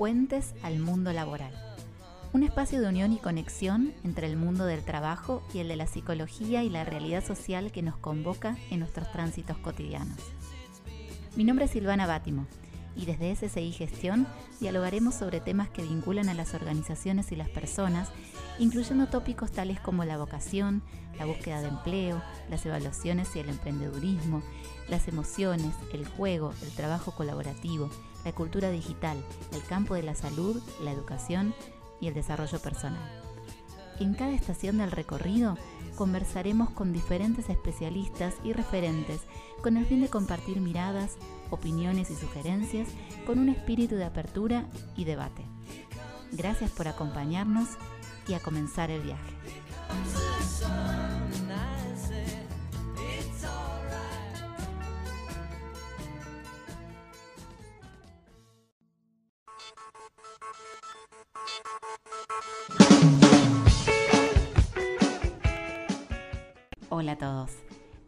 Puentes al Mundo Laboral, un espacio de unión y conexión entre el mundo del trabajo y el de la psicología y la realidad social que nos convoca en nuestros tránsitos cotidianos. Mi nombre es Silvana Bátimo y desde SSI Gestión dialogaremos sobre temas que vinculan a las organizaciones y las personas, incluyendo tópicos tales como la vocación, la búsqueda de empleo, las evaluaciones y el emprendedurismo, las emociones, el juego, el trabajo colaborativo, la cultura digital, el campo de la salud, la educación y el desarrollo personal. En cada estación del recorrido conversaremos con diferentes especialistas y referentes con el fin de compartir miradas, opiniones y sugerencias con un espíritu de apertura y debate. Gracias por acompañarnos y a comenzar el viaje. Hola a todos,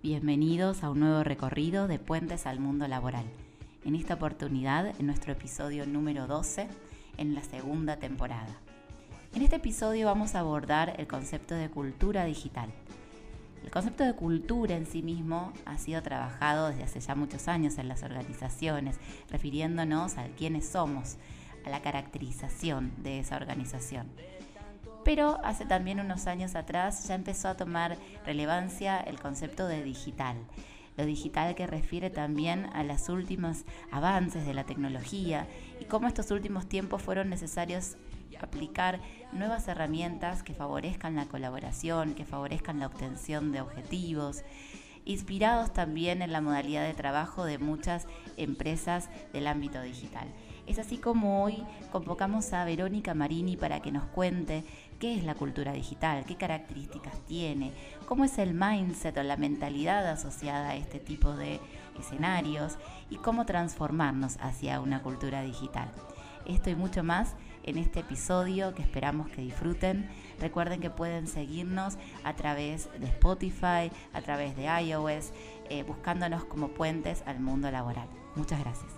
bienvenidos a un nuevo recorrido de Puentes al Mundo Laboral. En esta oportunidad, en nuestro episodio número 12, en la segunda temporada. En este episodio vamos a abordar el concepto de cultura digital. El concepto de cultura en sí mismo ha sido trabajado desde hace ya muchos años en las organizaciones, refiriéndonos a quiénes somos, a la caracterización de esa organización pero hace también unos años atrás ya empezó a tomar relevancia el concepto de digital. Lo digital que refiere también a los últimos avances de la tecnología y cómo estos últimos tiempos fueron necesarios aplicar nuevas herramientas que favorezcan la colaboración, que favorezcan la obtención de objetivos, inspirados también en la modalidad de trabajo de muchas empresas del ámbito digital. Es así como hoy convocamos a Verónica Marini para que nos cuente qué es la cultura digital, qué características tiene, cómo es el mindset o la mentalidad asociada a este tipo de escenarios y cómo transformarnos hacia una cultura digital. Esto y mucho más en este episodio que esperamos que disfruten. Recuerden que pueden seguirnos a través de Spotify, a través de iOS, eh, buscándonos como puentes al mundo laboral. Muchas gracias.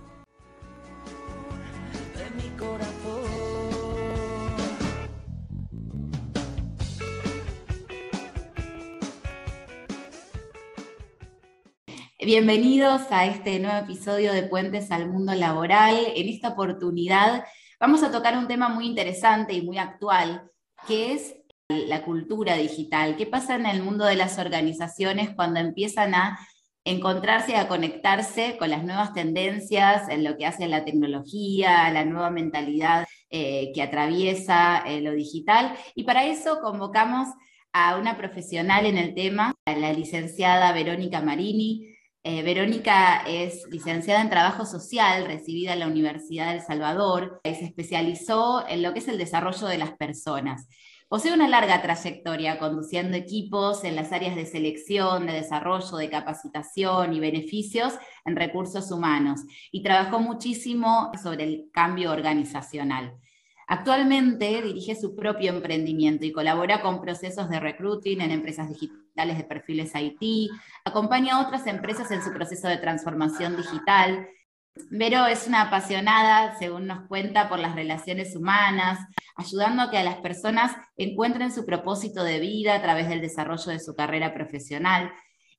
Bienvenidos a este nuevo episodio de Puentes al Mundo Laboral. En esta oportunidad vamos a tocar un tema muy interesante y muy actual, que es la cultura digital. ¿Qué pasa en el mundo de las organizaciones cuando empiezan a encontrarse y a conectarse con las nuevas tendencias en lo que hace la tecnología, la nueva mentalidad eh, que atraviesa eh, lo digital? Y para eso convocamos a una profesional en el tema, a la licenciada Verónica Marini. Eh, Verónica es licenciada en Trabajo Social, recibida en la Universidad de El Salvador, y se especializó en lo que es el desarrollo de las personas. Posee una larga trayectoria conduciendo equipos en las áreas de selección, de desarrollo, de capacitación y beneficios en recursos humanos y trabajó muchísimo sobre el cambio organizacional. Actualmente dirige su propio emprendimiento y colabora con procesos de recruiting en empresas digitales de perfiles IT, acompaña a otras empresas en su proceso de transformación digital. Vero es una apasionada, según nos cuenta, por las relaciones humanas, ayudando a que las personas encuentren su propósito de vida a través del desarrollo de su carrera profesional.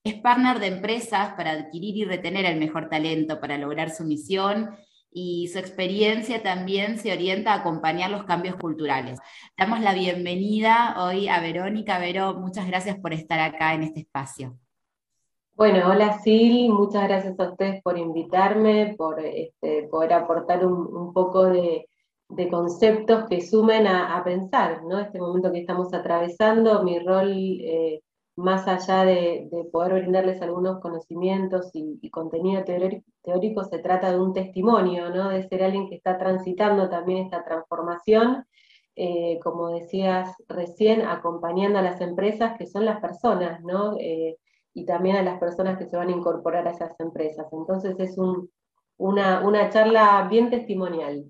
Es partner de empresas para adquirir y retener el mejor talento para lograr su misión y su experiencia también se orienta a acompañar los cambios culturales. Damos la bienvenida hoy a Verónica. Vero, muchas gracias por estar acá en este espacio. Bueno, hola Sil, muchas gracias a ustedes por invitarme, por este, poder aportar un, poco de, conceptos que sumen a, pensar, ¿no? Este momento que estamos atravesando, mi rol eh, más allá de, poder brindarles algunos conocimientos y, contenido teórico, se trata de un testimonio, ¿no? de ser alguien que está transitando también esta transformación, eh, como decías recién, acompañando a las empresas que son las personas, ¿no? Eh, y también a las personas que se van a incorporar a esas empresas. Entonces es una, una charla bien testimonial.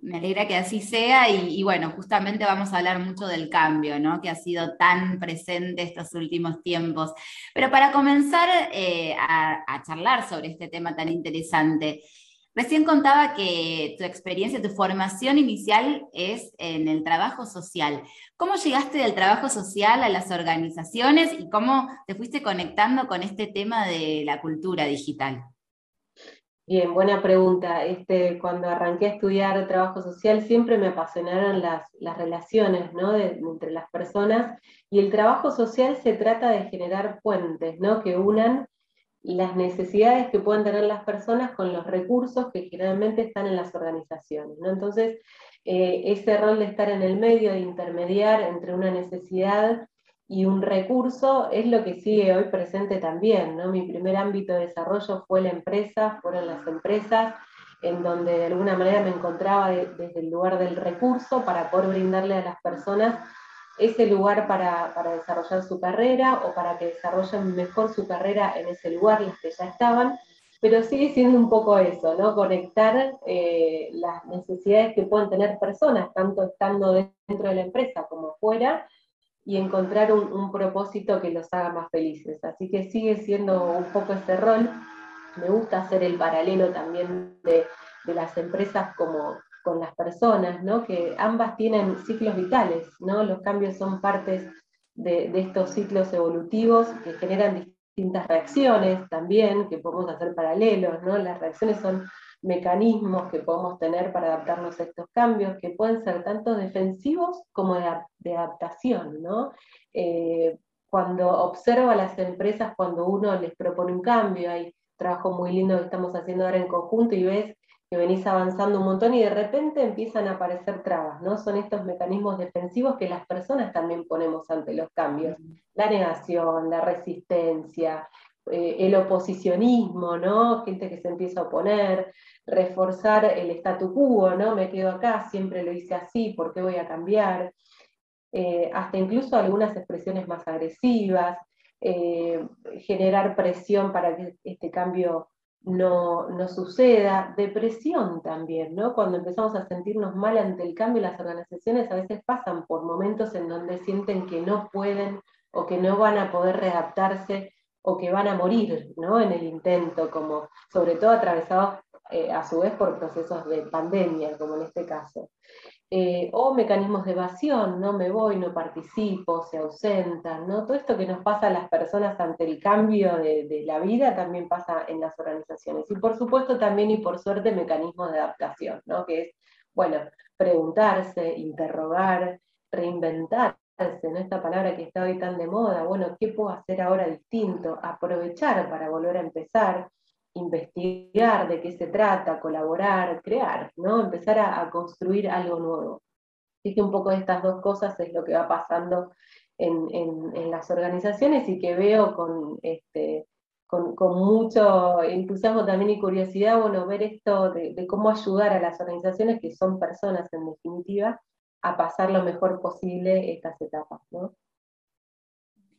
Me alegra que así sea y, bueno, justamente vamos a hablar mucho del cambio, ¿no? Que ha sido tan presente estos últimos tiempos. Pero para comenzar eh, a, charlar sobre este tema tan interesante, recién contaba que tu experiencia, tu formación inicial es en el trabajo social. ¿Cómo llegaste del trabajo social a las organizaciones y cómo te fuiste conectando con este tema de la cultura digital? Bien, buena pregunta. Este, cuando arranqué a estudiar trabajo social siempre me apasionaron las, relaciones entre las personas y el trabajo social se trata de generar puentes ¿no? que unan las necesidades que pueden tener las personas con los recursos que generalmente están en las organizaciones. ¿no? Entonces, eh, ese rol de estar en el medio, de intermediar entre una necesidad y un recurso es lo que sigue hoy presente también. ¿no? Mi primer ámbito de desarrollo fue la empresa, fueron las empresas, en donde de alguna manera me encontraba desde el lugar del recurso para poder brindarle a las personas ese lugar para, desarrollar su carrera o para que desarrollen mejor su carrera en ese lugar, los que ya estaban, pero sigue siendo un poco eso, ¿no? Conectar eh, las necesidades que pueden tener personas, tanto estando dentro de la empresa como fuera, y encontrar un, propósito que los haga más felices. Así que sigue siendo un poco ese rol. Me gusta hacer el paralelo también de, las empresas como con las personas, ¿no? que ambas tienen ciclos vitales, ¿no? los cambios son partes de, de estos ciclos evolutivos que generan distintas reacciones también, que podemos hacer paralelos, ¿no? las reacciones son mecanismos que podemos tener para adaptarnos a estos cambios, que pueden ser tanto defensivos como de, adaptación. ¿no? Eh, cuando observo a las empresas, cuando uno les propone un cambio, hay trabajo muy lindo que estamos haciendo ahora en conjunto y ves que venís avanzando un montón y de repente empiezan a aparecer trabas, ¿no? Son estos mecanismos defensivos que las personas también ponemos ante los cambios. La negación, la resistencia, eh, el oposicionismo, ¿no? Gente que se empieza a oponer, reforzar el statu quo, ¿no? Me quedo acá, siempre lo hice así, ¿por qué voy a cambiar? Eh, hasta incluso algunas expresiones más agresivas, eh, generar presión para que este cambio no, no, suceda, depresión también. Cuando empezamos a sentirnos mal ante el cambio, las organizaciones a veces pasan por momentos en donde sienten que no pueden o que no van a poder readaptarse o que van a morir ¿no? en el intento, como sobre todo atravesados eh, a su vez por procesos de pandemia, como en este caso. Eh, o mecanismos de evasión, no me voy, no participo, se ausentan, ¿no? Todo esto que nos pasa a las personas ante el cambio de, la vida también pasa en las organizaciones. Y por supuesto también y por suerte mecanismos de adaptación, ¿no? Que es, bueno, preguntarse, interrogar, reinventar en esta palabra que está hoy tan de moda, bueno, ¿qué puedo hacer ahora distinto? Aprovechar para volver a empezar, investigar de qué se trata, colaborar, crear, ¿no? Empezar a, construir algo nuevo. Así que un poco de estas dos cosas es lo que va pasando en, las organizaciones y que veo con, este, con, mucho entusiasmo también y curiosidad, bueno, ver esto de, de cómo ayudar a las organizaciones, que son personas en definitiva, a pasar lo mejor posible estas etapas, ¿no?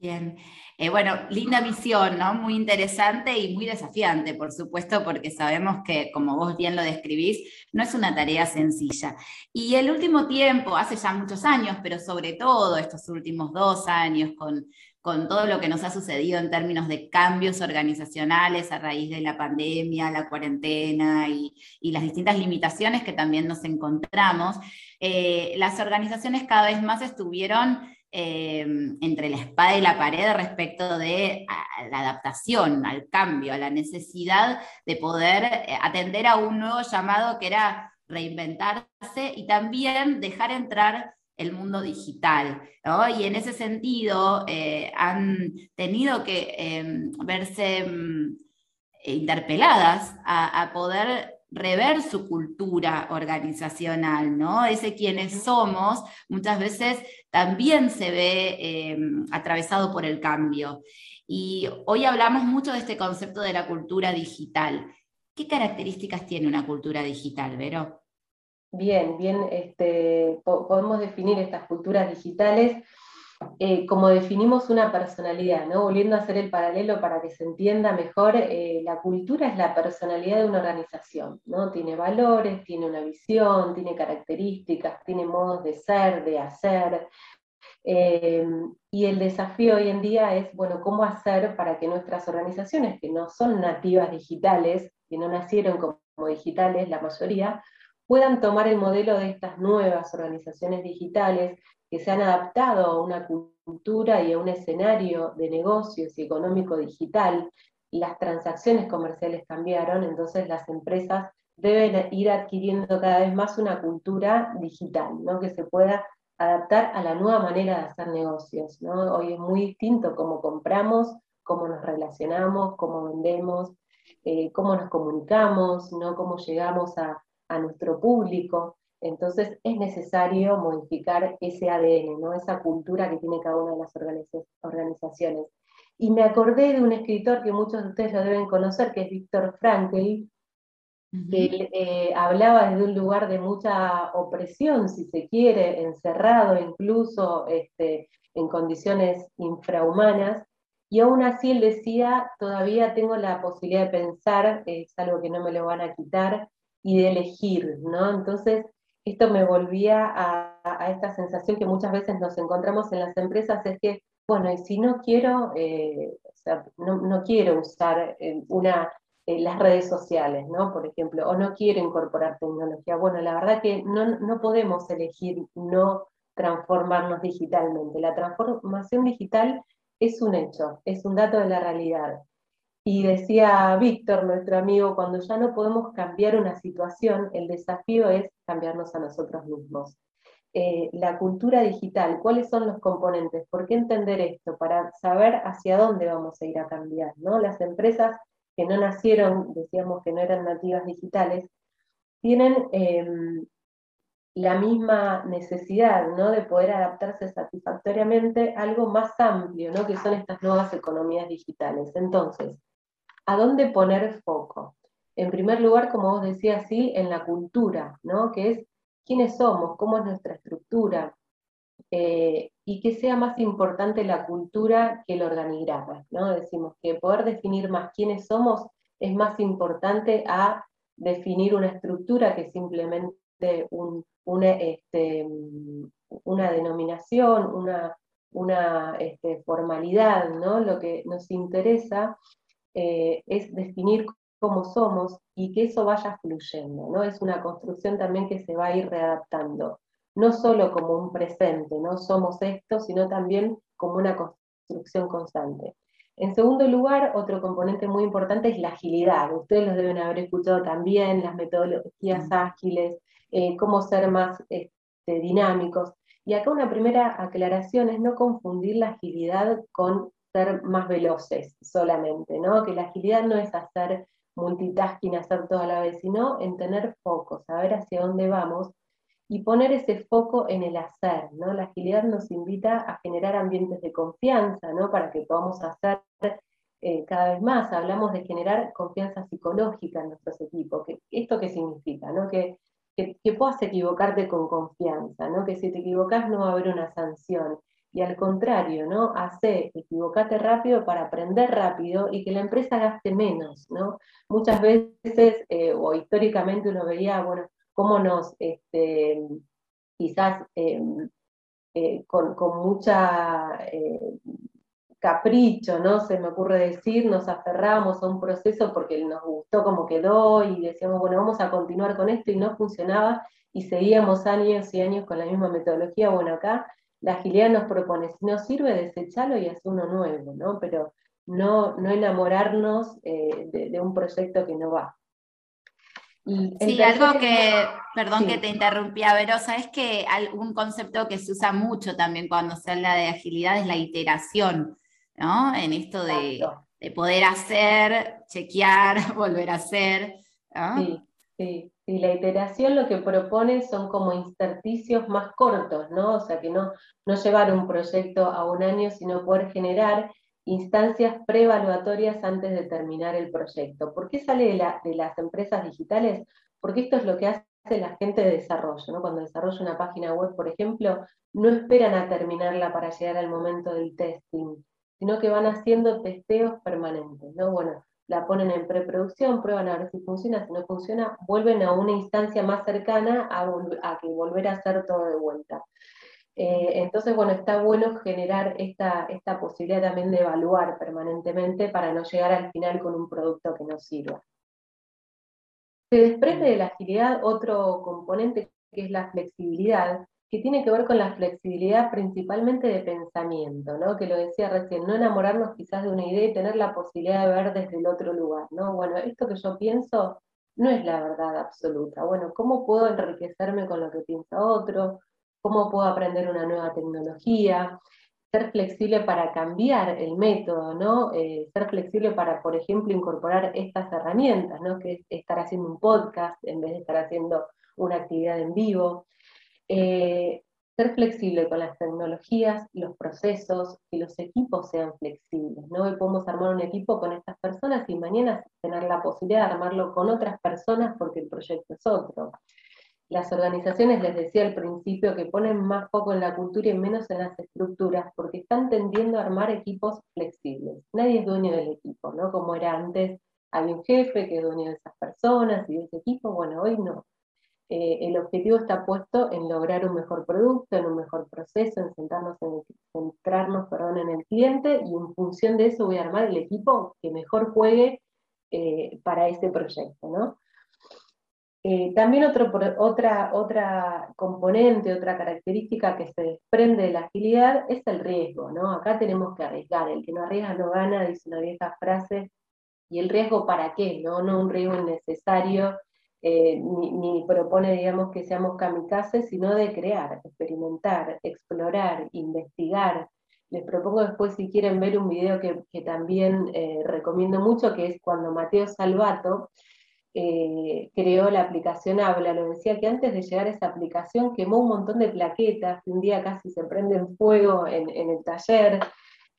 Bien, eh, bueno, linda visión, ¿no? Muy interesante y muy desafiante, por supuesto, porque sabemos que, como vos bien lo describís, no es una tarea sencilla. Y el último tiempo, hace ya muchos años, pero sobre todo estos últimos dos años, con, con todo lo que nos ha sucedido en términos de cambios organizacionales a raíz de la pandemia, la cuarentena y, y las distintas limitaciones que también nos encontramos, eh, las organizaciones cada vez más estuvieron eh, entre la espada y la pared respecto de la adaptación, al cambio, a la necesidad de poder eh, atender a un nuevo llamado que era reinventarse y también dejar entrar el mundo digital. Y en ese sentido han tenido que em, verse mm, interpeladas a poder rever su cultura organizacional, ¿no? Ese quienes somos muchas veces también se ve em, atravesado por el cambio. Y hoy hablamos mucho de este concepto de la cultura digital. ¿Qué características tiene una cultura digital, Vero? Bien, bien, este, podemos definir estas culturas digitales eh, como definimos una personalidad, volviendo a hacer el paralelo para que se entienda mejor, eh, la cultura es la personalidad de una organización, ¿no? tiene valores, tiene una visión, tiene características, tiene modos de ser, de hacer, eh, y el desafío hoy en día es, bueno, cómo hacer para que nuestras organizaciones, que no son nativas digitales, que no nacieron como digitales la mayoría, puedan tomar el modelo de estas nuevas organizaciones digitales que se han adaptado a una cultura y a un escenario de negocios y económico digital, las transacciones comerciales cambiaron, entonces las empresas deben ir adquiriendo cada vez más una cultura digital, ¿no? que se pueda adaptar a la nueva manera de hacer negocios. ¿no? Hoy es muy distinto cómo compramos, cómo nos relacionamos, cómo vendemos, eh, cómo nos comunicamos, ¿no? cómo llegamos a nuestro público. Entonces es necesario modificar ese ADN, ¿no? esa cultura que tiene cada una de las organizaciones. Y me acordé de un escritor que muchos de ustedes lo deben conocer, que es Víctor Frankl, que eh, hablaba desde un lugar de mucha opresión, si se quiere, encerrado incluso este, en condiciones infrahumanas, y aún así él decía, todavía tengo la posibilidad de pensar, es algo que no me lo van a quitar, y de elegir, ¿no? Entonces, esto me volvía a, esta sensación que muchas veces nos encontramos en las empresas, es que, bueno, y si no quiero, eh, no, quiero usar eh, una, eh, las redes sociales, ¿no? Por ejemplo, o no quiero incorporar tecnología. Bueno, la verdad que no, no podemos elegir no transformarnos digitalmente. La transformación digital es un hecho, es un dato de la realidad. Y decía Víctor, nuestro amigo, cuando ya no podemos cambiar una situación, el desafío es cambiarnos a nosotros mismos. Eh, la cultura digital, ¿cuáles son los componentes? ¿Por qué entender esto? Para saber hacia dónde vamos a ir a cambiar. ¿no? Las empresas que no nacieron, decíamos que no eran nativas digitales, tienen em, la misma necesidad ¿no? de poder adaptarse satisfactoriamente a algo más amplio, ¿no? que son estas nuevas economías digitales. Entonces, ¿A dónde poner foco? En primer lugar, como vos decías, sí, en la cultura, ¿no? Que es quiénes somos, cómo es nuestra estructura, eh, y que sea más importante la cultura que el organigrama, ¿no? Decimos que poder definir más quiénes somos es más importante a definir una estructura que simplemente una, este, una denominación, una, una este, formalidad, ¿no? Lo que nos interesa eh, es definir cómo somos y que eso vaya fluyendo, ¿no? Es una construcción también que se va a ir readaptando, no solo como un presente, no somos esto, sino también como una construcción constante. En segundo lugar, otro componente muy importante es la agilidad. Ustedes los deben haber escuchado también, las metodologías ágiles, eh, cómo ser más este, dinámicos. Y acá una primera aclaración es no confundir la agilidad con ser más veloces solamente, ¿no? Que la agilidad no es hacer multitasking, hacer todo a la vez, sino en tener foco, saber hacia dónde vamos y poner ese foco en el hacer, ¿no? La agilidad nos invita a generar ambientes de confianza, ¿no? Para que podamos hacer eh, cada vez más. Hablamos de generar confianza psicológica en nuestros equipos. ¿Esto qué significa? ¿no? Que, que, que, puedas equivocarte con confianza, ¿no? Que si te equivocas no va a haber una sanción y al contrario, ¿no? Hace, equivocate rápido para aprender rápido y que la empresa gaste menos, ¿no? Muchas veces, eh, o históricamente uno veía, bueno, cómo nos, este, quizás em, eh, con, mucha eh, capricho, ¿no? Se me ocurre decir, nos aferramos a un proceso porque nos gustó cómo quedó y decíamos, bueno, vamos a continuar con esto y no funcionaba y seguíamos años y años con la misma metodología. Bueno, acá la agilidad nos propone, si no sirve, desecharlo y hacer uno nuevo, ¿no? Pero no, no enamorarnos eh, de, un proyecto que no va. sí, algo que, perdón que te interrumpía, Verosa, es que un concepto que se usa mucho también cuando se habla de agilidad es la iteración, ¿no? En esto de, poder hacer, chequear, volver a hacer. Sí, sí. Y la iteración lo que propone son como intersticios más cortos, ¿no? O sea, que no, no llevar un proyecto a un año, sino poder generar instancias preevaluatorias antes de terminar el proyecto. ¿Por qué sale de, las empresas digitales? Porque esto es lo que hace la gente de desarrollo, ¿no? Cuando desarrolla una página web, por ejemplo, no esperan a terminarla para llegar al momento del testing, sino que van haciendo testeos permanentes, ¿no? Bueno, la ponen en preproducción, prueban a ver si funciona, si no funciona, vuelven a una instancia más cercana a, que volver a hacer todo de vuelta. Eh, entonces, bueno, está bueno generar esta, esta posibilidad también de evaluar permanentemente para no llegar al final con un producto que no sirva. Se desprende de la agilidad otro componente que es la flexibilidad, que tiene que ver con la flexibilidad principalmente de pensamiento, ¿no? que lo decía recién, no enamorarnos quizás de una idea y tener la posibilidad de ver desde el otro lugar. ¿no? Bueno, esto que yo pienso no es la verdad absoluta. Bueno, ¿cómo puedo enriquecerme con lo que piensa otro? ¿Cómo puedo aprender una nueva tecnología? Ser flexible para cambiar el método, ¿no? Eh, ser flexible para, por ejemplo, incorporar estas herramientas, ¿no? Que es estar haciendo un podcast en vez de estar haciendo una actividad en vivo. Eh, ser flexible con las tecnologías, los procesos, que los equipos sean flexibles. ¿no? Hoy podemos armar un equipo con estas personas y mañana tener la posibilidad de armarlo con otras personas porque el proyecto es otro. Las organizaciones, les decía al principio, que ponen más foco en la cultura y menos en las estructuras, porque están tendiendo a armar equipos flexibles. Nadie es dueño del equipo, ¿no? Como era antes, había un jefe que es dueño de esas personas y de ese equipo, bueno, hoy no eh, el objetivo está puesto en lograr un mejor producto, en un mejor proceso, en centrarnos en centrarnos perdón, en el cliente y en función de eso voy a armar el equipo que mejor juegue eh, para ese proyecto. ¿no? Eh, también otro, otra, otra componente, otra característica que se desprende de la agilidad es el riesgo. ¿no? Acá tenemos que arriesgar, el que no arriesga no gana, dice una vieja frase, y el riesgo para qué, no, no un riesgo innecesario eh, ni, propone, digamos, que seamos kamikazes, sino de crear, experimentar, explorar, investigar. Les propongo después, si quieren ver un video que, también eh, recomiendo mucho, que es cuando Mateo Salvato eh, creó la aplicación Habla. Lo decía que antes de llegar a esa aplicación quemó un montón de plaquetas, un día casi se prende en fuego en, en el taller.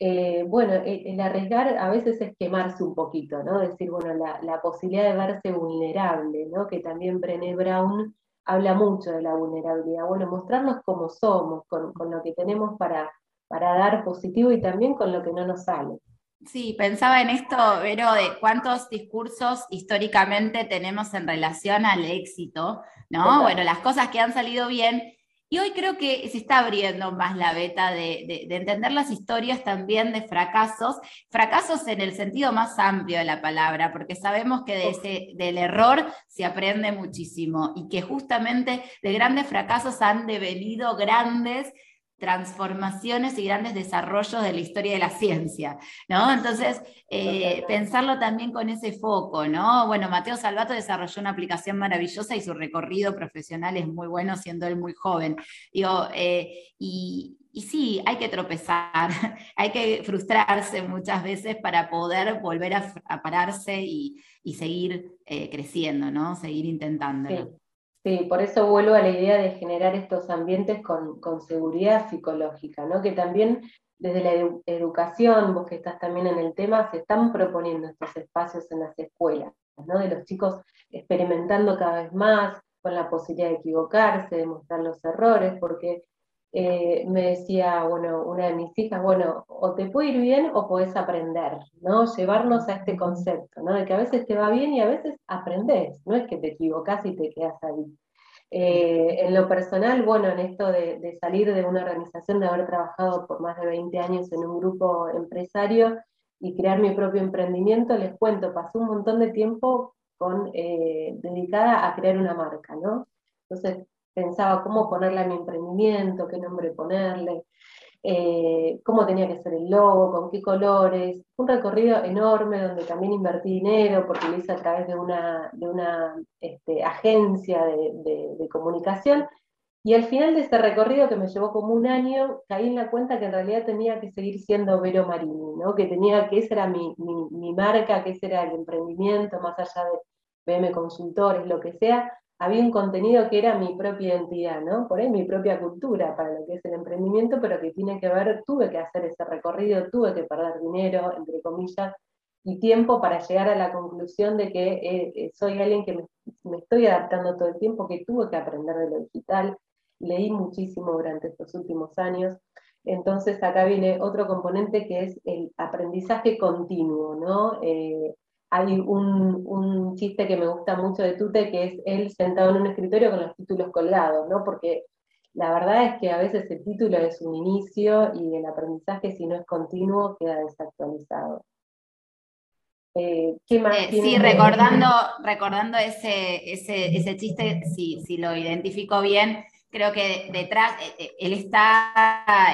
Eh, bueno, el, arriesgar a veces es quemarse un poquito, ¿no? Decir, bueno, la, posibilidad de verse vulnerable, ¿no? Que también Brené Brown habla mucho de la vulnerabilidad. Bueno, mostrarnos como somos, con, lo que tenemos para, para dar positivo y también con lo que no nos sale. Sí, pensaba en esto, Vero, de cuántos discursos históricamente tenemos en relación al éxito, ¿no? Bueno, las cosas que han salido bien y hoy creo que se está abriendo más la beta de, entender las historias también de fracasos, fracasos en el sentido más amplio de la palabra, porque sabemos que de ese, del error se aprende muchísimo y que justamente de grandes fracasos han devenido grandes transformaciones y grandes desarrollos de la historia de la ciencia, ¿no? Entonces, eh, pensarlo también con ese foco, ¿no? Bueno, Mateo Salvato desarrolló una aplicación maravillosa y su recorrido profesional es muy bueno siendo él muy joven. Digo, eh, y, sí, hay que tropezar, hay que frustrarse muchas veces para poder volver a, pararse y, seguir eh, creciendo, ¿no? Seguir intentándolo. Sí, por eso vuelvo a la idea de generar estos ambientes con, seguridad psicológica, ¿no? que también desde la educación, vos que estás también en el tema, se están proponiendo estos espacios en las escuelas, ¿no? de los chicos experimentando cada vez más, con la posibilidad de equivocarse, de mostrar los errores, porque eh, me decía, bueno, una de mis hijas, bueno, o te puede ir bien o podés aprender, ¿no? Llevarnos a este concepto, ¿no? De que a veces te va bien y a veces aprendes, no es que te equivocas y te quedas ahí. Eh, en lo personal, bueno, en esto de, salir de una organización, de haber trabajado por más de 20 años en un grupo empresario y crear mi propio emprendimiento, les cuento, pasé un montón de tiempo con, eh, dedicada a crear una marca, ¿no? Entonces, pensaba cómo ponerle a mi emprendimiento, qué nombre ponerle, eh, cómo tenía que ser el logo, con qué colores. Un recorrido enorme donde también invertí dinero porque lo hice a través de una, de una este, agencia de, comunicación. Y al final de ese recorrido, que me llevó como un año, caí en la cuenta que en realidad tenía que seguir siendo Vero Marini, ¿no? que tenía que esa era mi, mi, mi marca, que ese era el emprendimiento, más allá de BM Consultores, lo que sea, había un contenido que era mi propia identidad, ¿no? Por ahí mi propia cultura para lo que es el emprendimiento, pero que tiene que ver, tuve que hacer ese recorrido, tuve que perder dinero, entre comillas, y tiempo para llegar a la conclusión de que eh, eh, soy alguien que me, estoy adaptando todo el tiempo, que tuve que aprender de lo digital, leí muchísimo durante estos últimos años. Entonces acá viene otro componente que es el aprendizaje continuo, ¿no? Eh, hay un, un, chiste que me gusta mucho de Tute, que es él sentado en un escritorio con los títulos colgados, ¿no? Porque la verdad es que a veces el título es un inicio y el aprendizaje, si no es continuo, queda desactualizado. Eh, ¿qué más eh, sí, recordando, recordando ese, ese, ese chiste, si, si, lo identifico bien, creo que detrás, eh, él está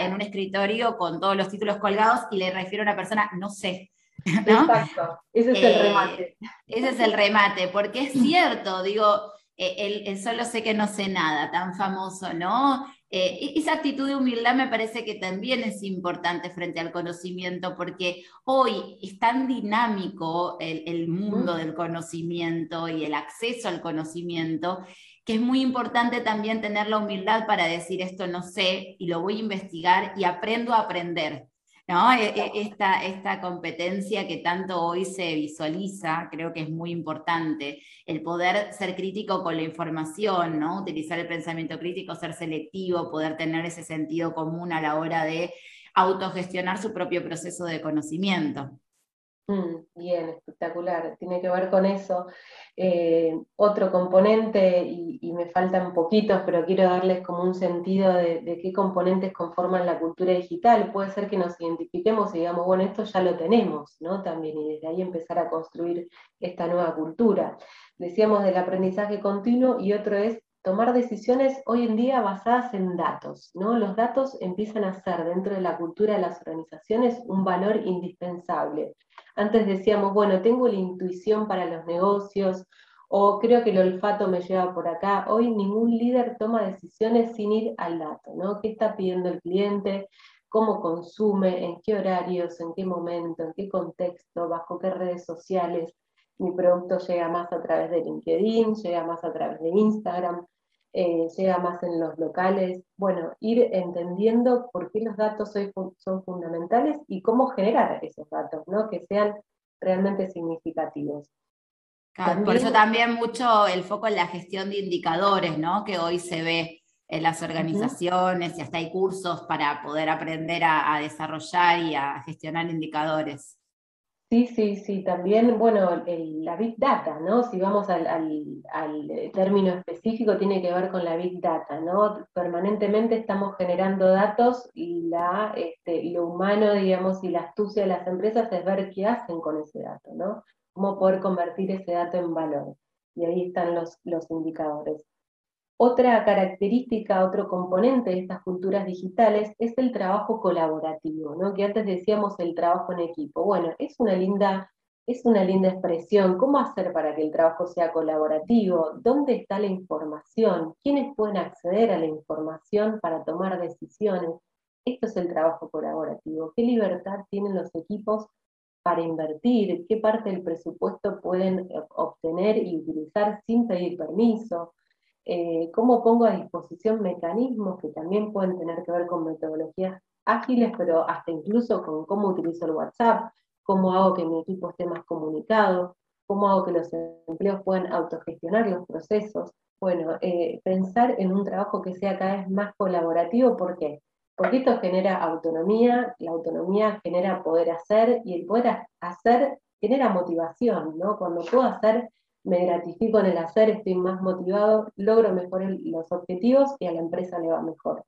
en un escritorio con todos los títulos colgados y le refiero a una persona, no sé. Exacto, ese es el remate. Ese es el remate, porque es cierto, digo, el, solo sé que no sé nada, tan famoso, ¿no? Eh, esa actitud de humildad me parece que también es importante frente al conocimiento, porque hoy es tan dinámico el, mundo del conocimiento y el acceso al conocimiento, que es muy importante también tener la humildad para decir esto no sé y lo voy a investigar y aprendo a aprender. ¿No? E, e, esta, esta competencia que tanto hoy se visualiza, creo que es muy importante, el poder ser crítico con la información, ¿no? utilizar el pensamiento crítico, ser selectivo, poder tener ese sentido común a la hora de autogestionar su propio proceso de conocimiento. Mm, bien, espectacular. Tiene que ver con eso. Eh, otro componente, y, me faltan poquitos, pero quiero darles como un sentido de, qué componentes conforman la cultura digital. Puede ser que nos identifiquemos y digamos, bueno, esto ya lo tenemos, ¿no? También, y desde ahí empezar a construir esta nueva cultura. Decíamos del aprendizaje continuo y otro es tomar decisiones hoy en día basadas en datos. ¿no? Los datos empiezan a ser dentro de la cultura de las organizaciones un valor indispensable. Antes decíamos, bueno, tengo la intuición para los negocios o creo que el olfato me lleva por acá. Hoy ningún líder toma decisiones sin ir al dato, ¿no? ¿Qué está pidiendo el cliente? ¿Cómo consume? ¿En qué horarios? ¿En qué momento? ¿En qué contexto? ¿Bajo qué redes sociales? Mi producto llega más a través de LinkedIn, llega más a través de Instagram. Eh, llega más en los locales. Bueno, ir entendiendo por qué los datos hoy son fundamentales y cómo generar esos datos, ¿no? que sean realmente significativos. por eso también mucho el foco en la gestión de indicadores, ¿no? que hoy se ve en las organizaciones y hasta hay cursos para poder aprender a desarrollar y a gestionar indicadores. Sí, sí, sí, también, bueno, la Big Data, ¿no? Si vamos al, término específico, tiene que ver con la Big Data, ¿no? Permanentemente estamos generando datos y la, este, lo humano, digamos, y la astucia de las empresas es ver qué hacen con ese dato, ¿no? Cómo poder convertir ese dato en valor. Y ahí están los, los indicadores. Otra característica, otro componente de estas culturas digitales es el trabajo colaborativo, ¿no? que antes decíamos el trabajo en equipo. Bueno, es una linda, es una linda expresión. ¿Cómo hacer para que el trabajo sea colaborativo? ¿Dónde está la información? ¿Quiénes pueden acceder a la información para tomar decisiones? Esto es el trabajo colaborativo. ¿Qué libertad tienen los equipos para invertir? ¿Qué parte del presupuesto pueden obtener y utilizar sin pedir permiso? Eh, cómo pongo a disposición mecanismos que también pueden tener que ver con metodologías ágiles, pero hasta incluso con cómo utilizo el WhatsApp, cómo hago que mi equipo esté más comunicado, cómo hago que los empleos puedan autogestionar los procesos. Bueno, eh, pensar en un trabajo que sea cada vez más colaborativo, ¿por qué? Porque esto genera autonomía, la autonomía genera poder hacer y el poder hacer genera motivación, ¿no? Cuando puedo hacer me gratifico en el hacer, estoy más motivado, logro mejor los objetivos y a la empresa le va mejor.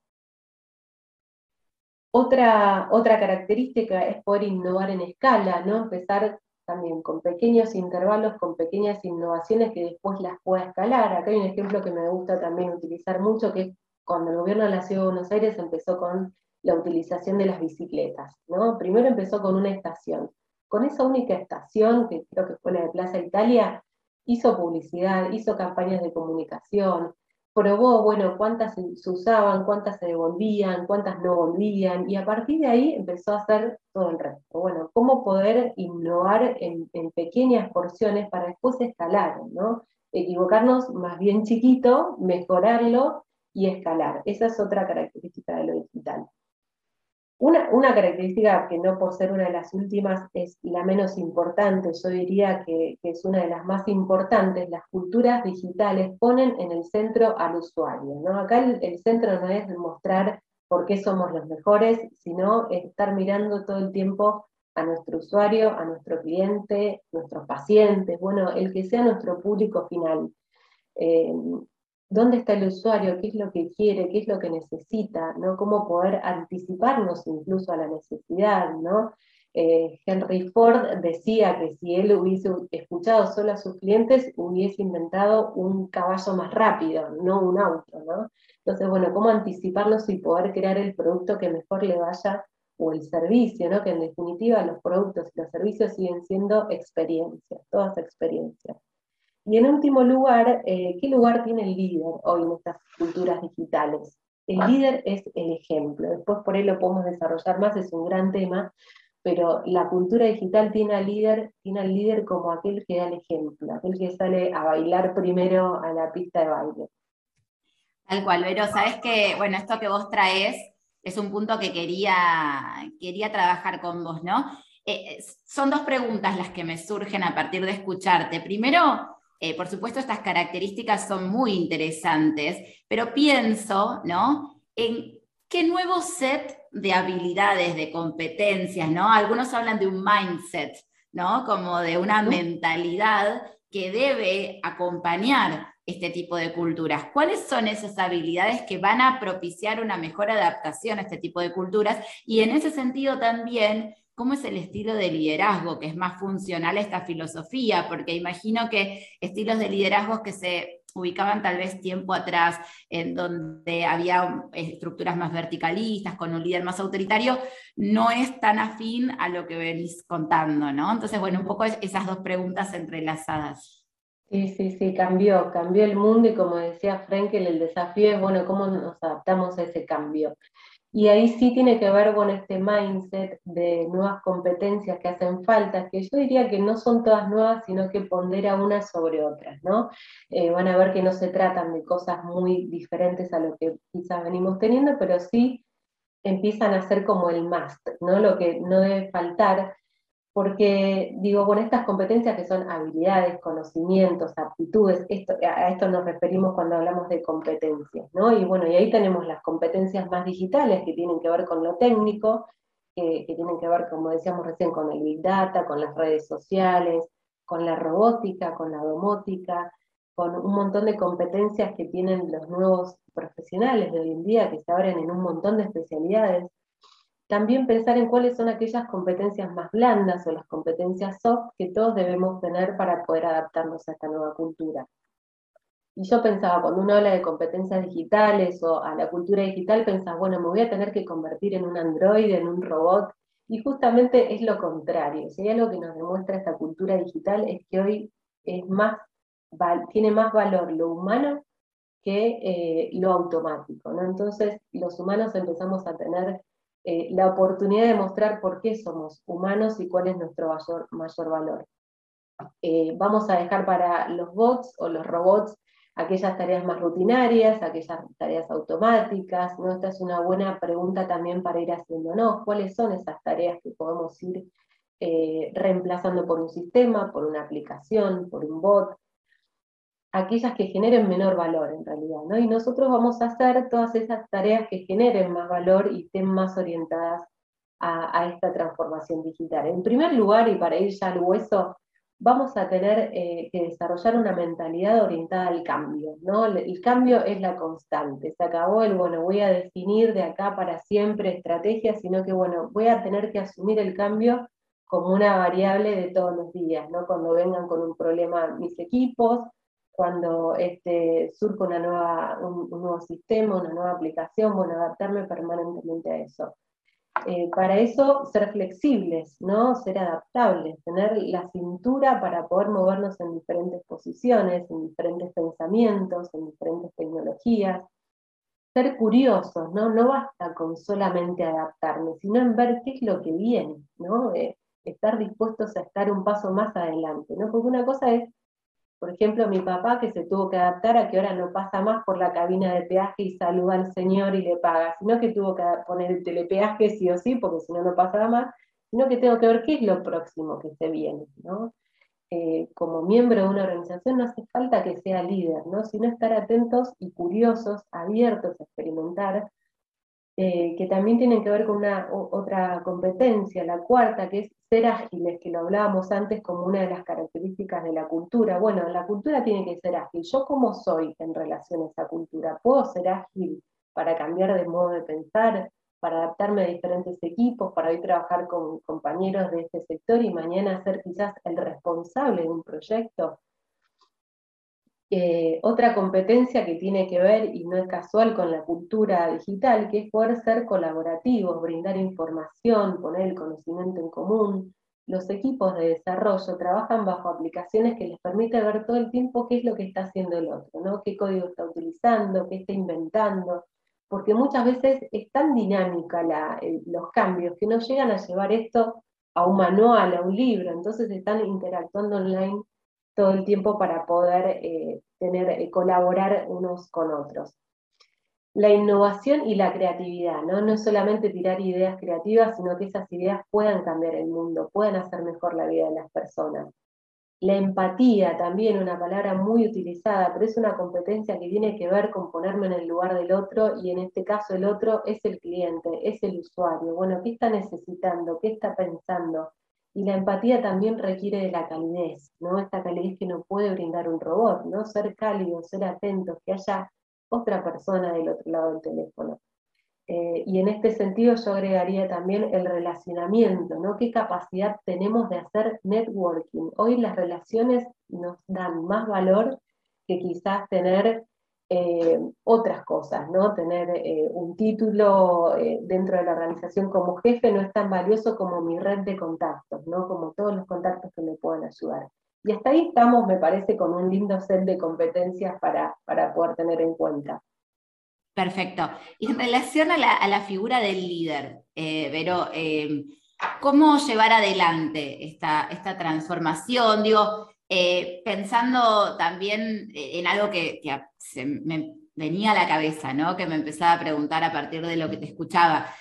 Otra, otra característica es poder innovar en escala, ¿no? empezar también con pequeños intervalos, con pequeñas innovaciones que después las pueda escalar. Acá hay un ejemplo que me gusta también utilizar mucho, que cuando el gobierno de la Ciudad de Buenos Aires empezó con la utilización de las bicicletas. ¿no? Primero empezó con una estación. Con esa única estación, que creo que fue la de Plaza Italia, hizo publicidad, hizo campañas de comunicación, probó, bueno, cuántas se usaban, cuántas se devolvían, cuántas no volvían, y a partir de ahí empezó a hacer todo el resto. Bueno, cómo poder innovar en, pequeñas porciones para después escalar, ¿no? Equivocarnos más bien chiquito, mejorarlo y escalar. Esa es otra característica de lo digital. Una, característica que no por ser una de las últimas es la menos importante, yo diría que, es una de las más importantes, las culturas digitales ponen en el centro al usuario. ¿no? Acá el, centro no es mostrar por qué somos los mejores, sino estar mirando todo el tiempo a nuestro usuario, a nuestro cliente, nuestros pacientes, bueno, el que sea nuestro público final. Eh, dónde está el usuario, qué es lo que quiere, qué es lo que necesita, ¿no? Cómo poder anticiparnos incluso a la necesidad, ¿no? Eh, Henry Ford decía que si él hubiese escuchado solo a sus clientes, hubiese inventado un caballo más rápido, no un auto, ¿no? Entonces, bueno, cómo anticiparnos y poder crear el producto que mejor le vaya o el servicio, ¿no? Que en definitiva los productos y los servicios siguen siendo experiencias, todas experiencias. Y en último lugar, eh, ¿qué lugar tiene el líder hoy en estas culturas digitales? El líder es el ejemplo, después por ahí lo podemos desarrollar más, es un gran tema, pero la cultura digital tiene al líder, tiene al líder como aquel que da el ejemplo, aquel que sale a bailar primero a la pista de baile. Tal cual, pero sabes que, bueno, esto que vos traes es un punto que quería, quería trabajar con vos, ¿no? Eh, son dos preguntas las que me surgen a partir de escucharte. Primero, eh, por supuesto, estas características son muy interesantes, pero pienso, ¿no? En qué nuevo set de habilidades, de competencias, ¿no? Algunos hablan de un mindset, ¿no? Como de una mentalidad que debe acompañar este tipo de culturas. ¿Cuáles son esas habilidades que van a propiciar una mejor adaptación a este tipo de culturas? Y en ese sentido también, cómo es el estilo de liderazgo que es más funcional a esta filosofía, porque imagino que estilos de liderazgo que se ubicaban tal vez tiempo atrás, en donde había estructuras más verticalistas, con un líder más autoritario, no es tan afín a lo que venís contando, ¿no? Entonces, bueno, un poco esas dos preguntas entrelazadas. Sí, sí, sí, cambió, cambió el mundo y como decía Frenkel, el desafío es, bueno, cómo nos adaptamos a ese cambio. Y ahí sí tiene que ver con este mindset de nuevas competencias que hacen falta, que yo diría que no son todas nuevas, sino que pondera unas sobre otras, ¿no? Eh, van a ver que no se tratan de cosas muy diferentes a lo que quizás venimos teniendo, pero sí empiezan a ser como el must, ¿no? Lo que no debe faltar porque digo, con estas competencias que son habilidades, conocimientos, aptitudes, a esto nos referimos cuando hablamos de competencias, ¿no? Y bueno, y ahí tenemos las competencias más digitales que tienen que ver con lo técnico, que, tienen que ver, como decíamos recién, con el Big Data, con las redes sociales, con la robótica, con la domótica, con un montón de competencias que tienen los nuevos profesionales de hoy en día, que se abren en un montón de especialidades. También pensar en cuáles son aquellas competencias más blandas o las competencias soft que todos debemos tener para poder adaptarnos a esta nueva cultura. Y yo pensaba, cuando uno habla de competencias digitales o a la cultura digital, pensás, bueno, me voy a tener que convertir en un androide, en un robot, y justamente es lo contrario. Si hay algo que nos demuestra esta cultura digital es que hoy es más, tiene más valor lo humano que eh, lo automático. ¿no? Entonces, los humanos empezamos a tener eh, la oportunidad de mostrar por qué somos humanos y cuál es nuestro mayor, mayor valor. Eh, vamos a dejar para los bots o los robots aquellas tareas más rutinarias, aquellas tareas automáticas, ¿no? Esta es una buena pregunta también para ir haciéndonos, ¿cuáles son esas tareas que podemos ir eh, reemplazando por un sistema, por una aplicación, por un bot? Aquellas que generen menor valor en realidad, ¿no? Y nosotros vamos a hacer todas esas tareas que generen más valor y estén más orientadas a, esta transformación digital. En primer lugar, y para ir ya al hueso, vamos a tener eh, que desarrollar una mentalidad orientada al cambio, ¿no? El cambio es la constante, se acabó el, bueno, voy a definir de acá para siempre estrategias, sino que, bueno, voy a tener que asumir el cambio como una variable de todos los días, ¿no? Cuando vengan con un problema mis equipos, cuando este, surge una nueva, un, nuevo sistema, una nueva aplicación, bueno, adaptarme permanentemente a eso. Eh, para eso, ser flexibles, ¿no? ser adaptables, tener la cintura para poder movernos en diferentes posiciones, en diferentes pensamientos, en diferentes tecnologías. Ser curiosos, ¿no? no basta con solamente adaptarme, sino en ver qué es lo que viene, ¿no? Eh, estar dispuestos a estar un paso más adelante, ¿no? porque una cosa es Por ejemplo, mi papá que se tuvo que adaptar a que ahora no pasa más por la cabina de peaje y saluda al señor y le paga, sino que tuvo que poner el telepeaje sí o sí, porque si no, no pasaba más, sino que tengo que ver qué es lo próximo que se viene, ¿no? Eh, como miembro de una organización no hace falta que sea líder, ¿no? sino estar atentos y curiosos, abiertos a experimentar, eh, que también tienen que ver con una otra competencia, la cuarta, que es ser ágiles, que lo hablábamos antes como una de las características de la cultura. Bueno, la cultura tiene que ser ágil. ¿Yo cómo soy en relación a esa cultura? ¿Puedo ser ágil para cambiar de modo de pensar? para adaptarme a diferentes equipos, para hoy trabajar con compañeros de este sector y mañana ser quizás el responsable de un proyecto. Otra competencia que tiene que ver, y no es casual, con la cultura digital, que es poder ser colaborativos, brindar información, poner el conocimiento en común. Los equipos de desarrollo trabajan bajo aplicaciones que les permite ver todo el tiempo qué es lo que está haciendo el otro, ¿no? qué código está utilizando, qué está inventando, porque muchas veces es tan dinámica los cambios que no llegan a llevar esto a un manual, a un libro, entonces están interactuando online todo el tiempo para poder eh, tener, eh, colaborar unos con otros. La innovación y la creatividad, ¿no? no es solamente tirar ideas creativas, sino que esas ideas puedan cambiar el mundo, puedan hacer mejor la vida de las personas. La empatía, también una palabra muy utilizada, pero es una competencia que tiene que ver con ponerme en el lugar del otro y en este caso el otro es el cliente, es el usuario. Bueno, ¿qué está necesitando? ¿Qué está pensando? Y la empatía también requiere de la calidez, ¿no? Esta calidez que no puede brindar un robot, ¿no? Ser cálido, ser atento, que haya otra persona del otro lado del teléfono. Eh, y en este sentido yo agregaría también el relacionamiento, ¿no? ¿Qué capacidad tenemos de hacer networking? Hoy las relaciones nos dan más valor que quizás tener eh, otras cosas, ¿no? Tener eh, un título dentro de la organización como jefe no es tan valioso como mi red de contactos, ¿no? Como todos los contactos que me puedan ayudar. Y hasta ahí estamos, me parece, con un lindo set de competencias para, para poder tener en cuenta. Perfecto. Y en relación a la, figura del líder, eh, Vero, eh, ¿cómo llevar adelante esta, esta transformación? Digo, eh, pensando también en algo que, se me venía a la cabeza, ¿no? que me empezaba a preguntar a partir de lo que te escuchaba.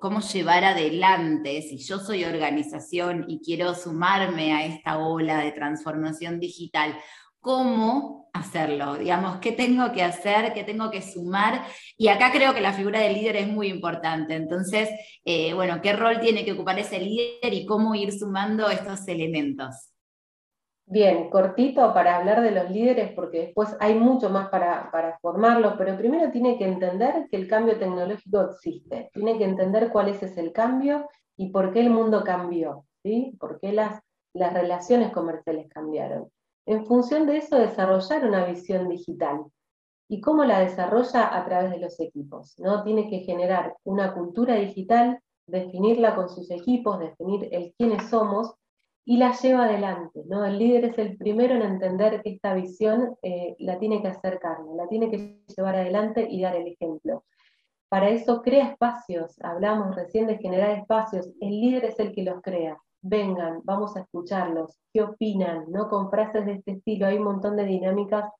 cómo llevar adelante, si yo soy organización y quiero sumarme a esta ola de transformación digital, cómo hacerlo, digamos, qué tengo que hacer, qué tengo que sumar. Y acá creo que la figura del líder es muy importante. Entonces, eh, bueno, ¿qué rol tiene que ocupar ese líder y cómo ir sumando estos elementos? Bien, cortito para hablar de los líderes, porque después hay mucho más para, para formarlos, pero primero tiene que entender que el cambio tecnológico existe, tiene que entender cuál es ese cambio y por qué el mundo cambió, ¿sí? por qué las, las relaciones comerciales cambiaron en función de eso desarrollar una visión digital. ¿Y cómo la desarrolla? A través de los equipos. ¿no? Tiene que generar una cultura digital, definirla con sus equipos, definir el quiénes somos y la lleva adelante. ¿no? El líder es el primero en entender que esta visión eh, la tiene que hacer carne, la tiene que llevar adelante y dar el ejemplo. Para eso crea espacios, hablamos recién de generar espacios, el líder es el que los crea vengan, vamos a escucharlos, qué opinan, ¿no? Con frases de este estilo, hay un montón de dinámicas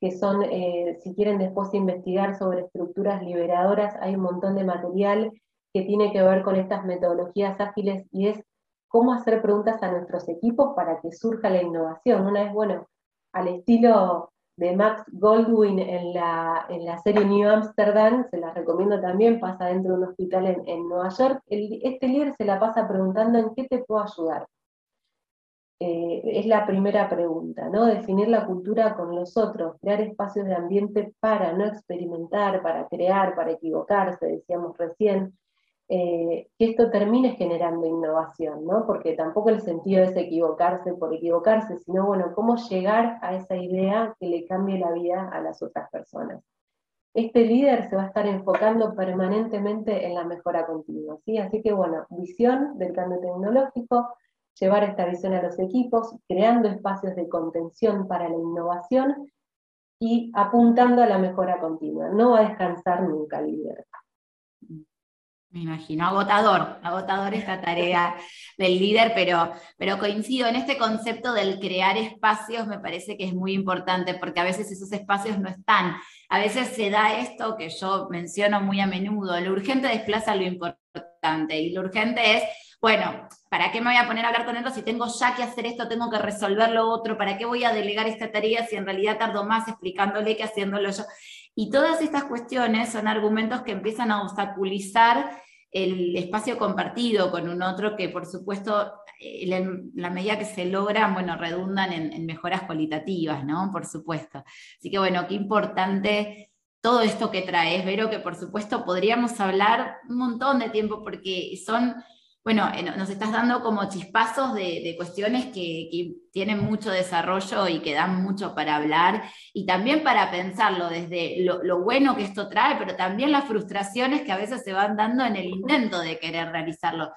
que son, eh, si quieren después investigar sobre estructuras liberadoras, hay un montón de material que tiene que ver con estas metodologías ágiles y es cómo hacer preguntas a nuestros equipos para que surja la innovación. Una vez, bueno, al estilo de Max Goldwyn en la, serie New Amsterdam, se la recomiendo también, pasa dentro de un hospital en, Nueva York. este líder se la pasa preguntando en qué te puedo ayudar. Eh, es la primera pregunta, ¿no? Definir la cultura con los otros, crear espacios de ambiente para no experimentar, para crear, para equivocarse, decíamos recién, eh, que esto termine generando innovación, ¿no? Porque tampoco el sentido es equivocarse por equivocarse, sino, bueno, cómo llegar a esa idea que le cambie la vida a las otras personas. Este líder se va a estar enfocando permanentemente en la mejora continua, ¿sí? Así que, bueno, visión del cambio tecnológico, llevar esta visión a los equipos, creando espacios de contención para la innovación y apuntando a la mejora continua. No va a descansar nunca el líder. Me imagino, agotador, agotador esta tarea del líder, pero, pero coincido en este concepto del crear espacios, me parece que es muy importante, porque a veces esos espacios no están. A veces se da esto que yo menciono muy a menudo, lo urgente desplaza lo importante, y lo urgente es, bueno, ¿para qué me voy a poner a hablar con ellos si tengo ya que hacer esto, tengo que resolver lo otro? ¿Para qué voy a delegar esta tarea si en realidad tardo más explicándole que haciéndolo yo? Y todas estas cuestiones son argumentos que empiezan a obstaculizar el espacio compartido con un otro que por supuesto en la medida que se logran, bueno, redundan en, mejoras cualitativas, ¿no? Por supuesto. Así que bueno, qué importante todo esto que traes, Vero, que por supuesto podríamos hablar un montón de tiempo porque son bueno, eh, nos estás dando como chispazos de, cuestiones que, tienen mucho desarrollo y que dan mucho para hablar y también para pensarlo desde lo, bueno que esto trae, pero también las frustraciones que a veces se van dando en el intento de querer realizarlo.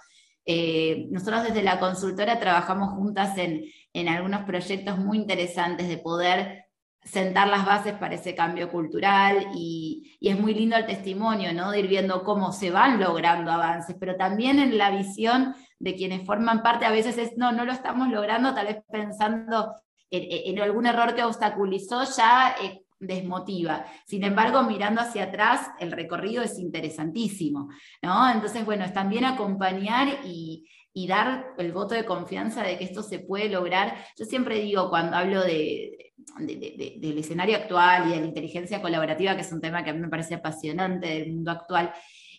Eh, nosotros desde la consultora trabajamos juntas en, en algunos proyectos muy interesantes de poder sentar las bases para ese cambio cultural y, es muy lindo el testimonio, ¿no? De ir viendo cómo se van logrando avances, pero también en la visión de quienes forman parte, a veces es, no, no lo estamos logrando, tal vez pensando en, algún error que obstaculizó, ya eh, desmotiva. Sin embargo, mirando hacia atrás, el recorrido es interesantísimo, ¿no? Entonces, bueno, es también acompañar y, y dar el voto de confianza de que esto se puede lograr. Yo siempre digo, cuando hablo de, del escenario actual y de la inteligencia colaborativa, que es un tema que a mí me parece apasionante del mundo actual,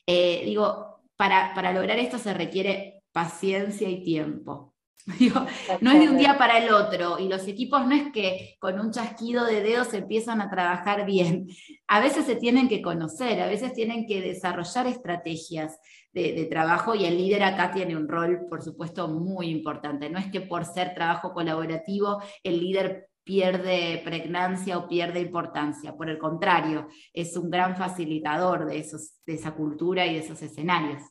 eh, digo, para, para lograr esto se requiere paciencia y tiempo. no es de un día para el otro y los equipos no es que con un chasquido de dedos empiezan a trabajar bien. A veces se tienen que conocer, a veces tienen que desarrollar estrategias de, de, trabajo y el líder acá tiene un rol, por supuesto, muy importante. No es que por ser trabajo colaborativo el líder pierde pregnancia o pierde importancia. Por el contrario, es un gran facilitador de, esos, de esa cultura y de esos escenarios.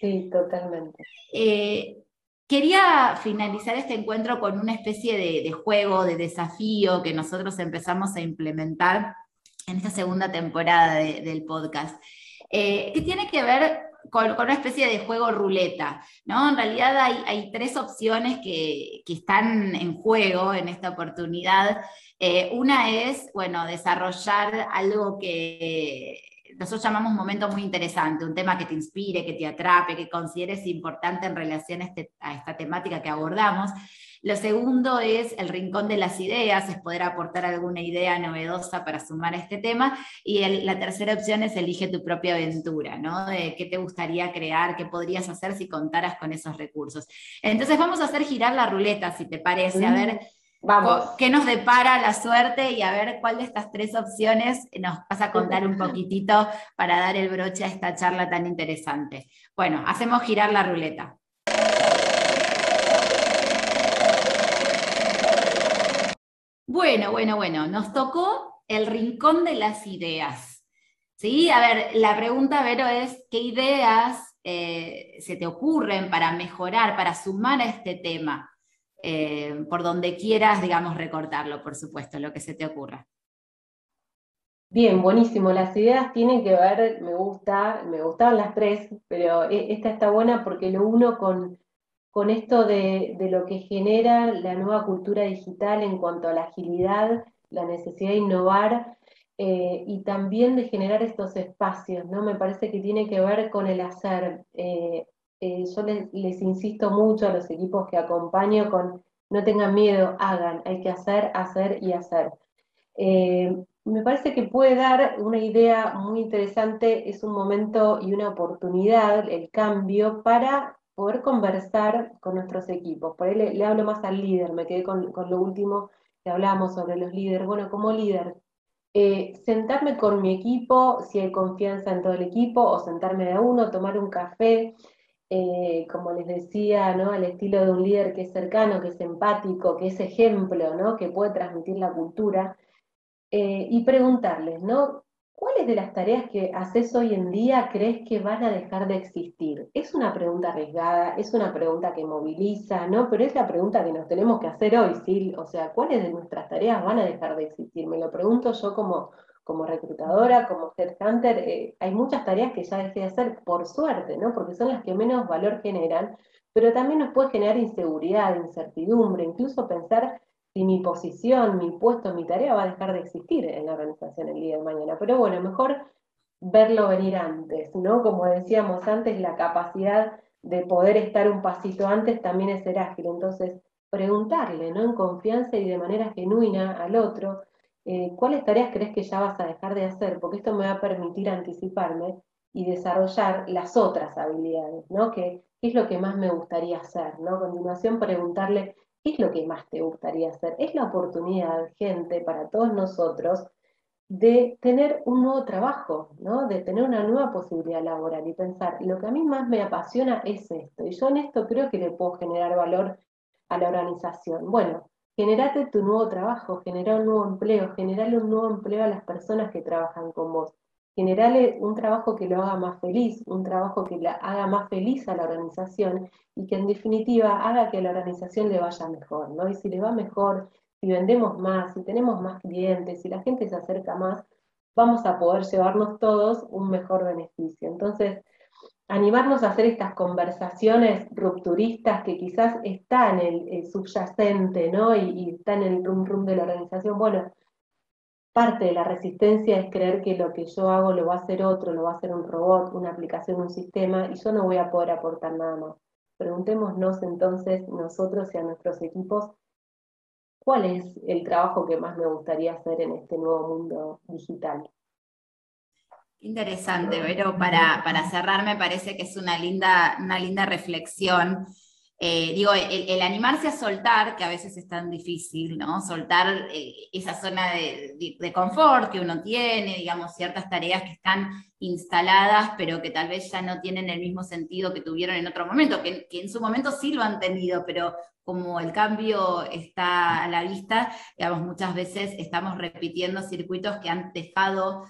Sí, totalmente. Eh, quería finalizar este encuentro con una especie de, juego, de desafío que nosotros empezamos a implementar en esta segunda temporada del podcast, eh, que tiene que ver con, una especie de juego ruleta, ¿no? En realidad hay, tres opciones que, están en juego en esta oportunidad. Eh, una es, bueno, desarrollar algo que nosotros llamamos momento muy interesante, un tema que te inspire, que te atrape, que consideres importante en relación a, este, a esta temática que abordamos. Lo segundo es el rincón de las ideas, es poder aportar alguna idea novedosa para sumar a este tema. Y la tercera opción es elige tu propia aventura, ¿no? De qué te gustaría crear, qué podrías hacer si contaras con esos recursos. Entonces vamos a hacer girar la ruleta, si te parece, a mm, ver Vamos. qué nos depara la suerte y a ver cuál de estas tres opciones nos vas a contar un poquitito para dar el broche a esta charla tan interesante. Bueno, hacemos girar la ruleta. Bueno, bueno, bueno, nos tocó el rincón de las ideas. ¿Sí? A ver, la pregunta, Vero, es, ¿qué ideas eh, se te ocurren para mejorar, para sumar a este tema? Eh, por donde quieras, digamos, recortarlo, por supuesto, lo que se te ocurra. Bien, buenísimo. Las ideas tienen que ver, me gusta, me gustaban las tres, pero e, esta está buena porque lo uno con con esto de, lo que genera la nueva cultura digital en cuanto a la agilidad, la necesidad de innovar eh, y también de generar estos espacios, ¿no? Me parece que tiene que ver con el hacer. Eh, eh, yo les, insisto mucho a los equipos que acompaño con no tengan miedo, hagan, hay que hacer, hacer y hacer. me parece que puede dar una idea muy interesante, es un momento y una oportunidad, el cambio, para poder conversar con nuestros equipos. Por ahí le, hablo más al líder, me quedé con, lo último que hablábamos sobre los líderes. Bueno, como líder, eh, sentarme con mi equipo, si hay confianza en todo el equipo, o sentarme de a uno, tomar un café, eh, como les decía, ¿no? al estilo de un líder que es cercano, que es empático, que es ejemplo, ¿no? que puede transmitir la cultura, eh, y preguntarles, ¿no? ¿Cuáles de las tareas que haces hoy en día crees que van a dejar de existir? Es una pregunta arriesgada, es una pregunta que moviliza, ¿no? Pero es la pregunta que nos tenemos que hacer hoy, ¿sí? O sea, ¿cuáles de nuestras tareas van a dejar de existir? Me lo pregunto yo como, como reclutadora, como headhunter, eh, hay muchas tareas que ya dejé de hacer por suerte, ¿no? Porque son las que menos valor generan, pero también nos puede generar inseguridad, incertidumbre, incluso pensar si mi posición, mi puesto, mi tarea va a dejar de existir en la organización el día de mañana. Pero bueno, mejor verlo venir antes, ¿no? Como decíamos antes, la capacidad de poder estar un pasito antes también es ser ágil. Entonces, preguntarle, ¿no? En confianza y de manera genuina al otro, eh, ¿cuáles tareas crees que ya vas a dejar de hacer? Porque esto me va a permitir anticiparme y desarrollar las otras habilidades, ¿no? ¿Qué, ¿Qué es lo que más me gustaría hacer? ¿no? A continuación, preguntarle, ¿qué es lo que más te gustaría hacer? Es la oportunidad, gente, para todos nosotros, de tener un nuevo trabajo, ¿no? de tener una nueva posibilidad laboral y pensar, lo que a mí más me apasiona es esto, y yo en esto creo que le puedo generar valor a la organización. Bueno, generate tu nuevo trabajo, genera un nuevo empleo, generale un nuevo empleo a las personas que trabajan con vos. Generale un trabajo que lo haga más feliz, un trabajo que la haga más feliz a la organización y que en definitiva haga que la organización le vaya mejor, ¿no? Y si le va mejor, si vendemos más, si tenemos más clientes, si la gente se acerca más, vamos a poder llevarnos todos un mejor beneficio. Entonces, animarnos a hacer estas conversaciones rupturistas que quizás está en el, subyacente, ¿no? Y, y, está en el rum rum de la organización. Bueno, parte de la resistencia es creer que lo que yo hago lo va a hacer otro, lo va a hacer un robot, una aplicación, un sistema, y yo no voy a poder aportar nada más. Preguntémonos entonces nosotros y a nuestros equipos ¿Cuál es el trabajo que más me gustaría hacer en este nuevo mundo digital? Interesante, pero para, para cerrar me parece que es una linda, una linda reflexión eh, digo, el, animarse a soltar, que a veces es tan difícil, ¿no? Soltar eh, esa zona de, confort que uno tiene, digamos, ciertas tareas que están instaladas, pero que tal vez ya no tienen el mismo sentido que tuvieron en otro momento, que, en su momento sí lo han tenido, pero como el cambio está a la vista, digamos, muchas veces estamos repitiendo circuitos que han dejado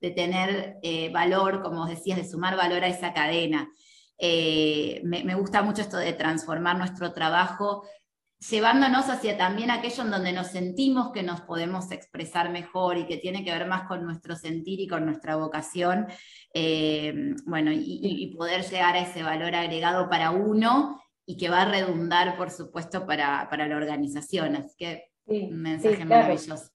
de tener eh, valor, como decías, de sumar valor a esa cadena. Eh, me, gusta mucho esto de transformar nuestro trabajo, llevándonos hacia también aquello en donde nos sentimos que nos podemos expresar mejor y que tiene que ver más con nuestro sentir y con nuestra vocación, eh, bueno, y, poder llegar a ese valor agregado para uno y que va a redundar, por supuesto, para, la organización. Así que un mensaje maravilloso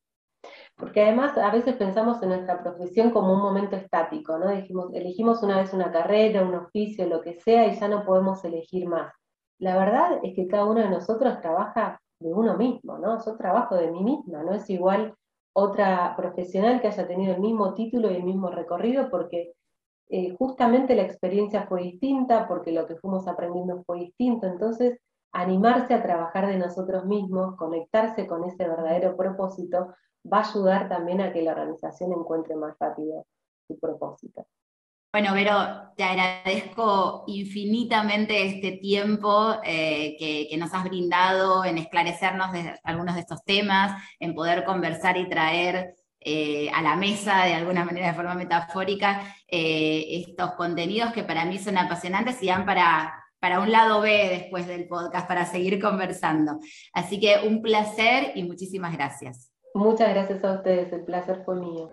porque además a veces pensamos en nuestra profesión como un momento estático, ¿no? Dijimos, elegimos una vez una carrera, un oficio, lo que sea, y ya no podemos elegir más. La verdad es que cada uno de nosotros trabaja de uno mismo, ¿no? Yo trabajo de mí misma, no es igual otra profesional que haya tenido el mismo título y el mismo recorrido, porque eh, justamente la experiencia fue distinta, porque lo que fuimos aprendiendo fue distinto, entonces animarse a trabajar de nosotros mismos, conectarse con ese verdadero propósito, va a ayudar también a que la organización encuentre más rápido su propósito. Bueno, Vero, te agradezco infinitamente este tiempo eh, que, nos has brindado en esclarecernos de algunos de estos temas, en poder conversar y traer eh, a la mesa de alguna manera de forma metafórica eh, estos contenidos que para mí son apasionantes y dan para, para un lado B después del podcast, para seguir conversando. Así que un placer y muchísimas gracias. Muchas gracias a ustedes, el placer fue mío.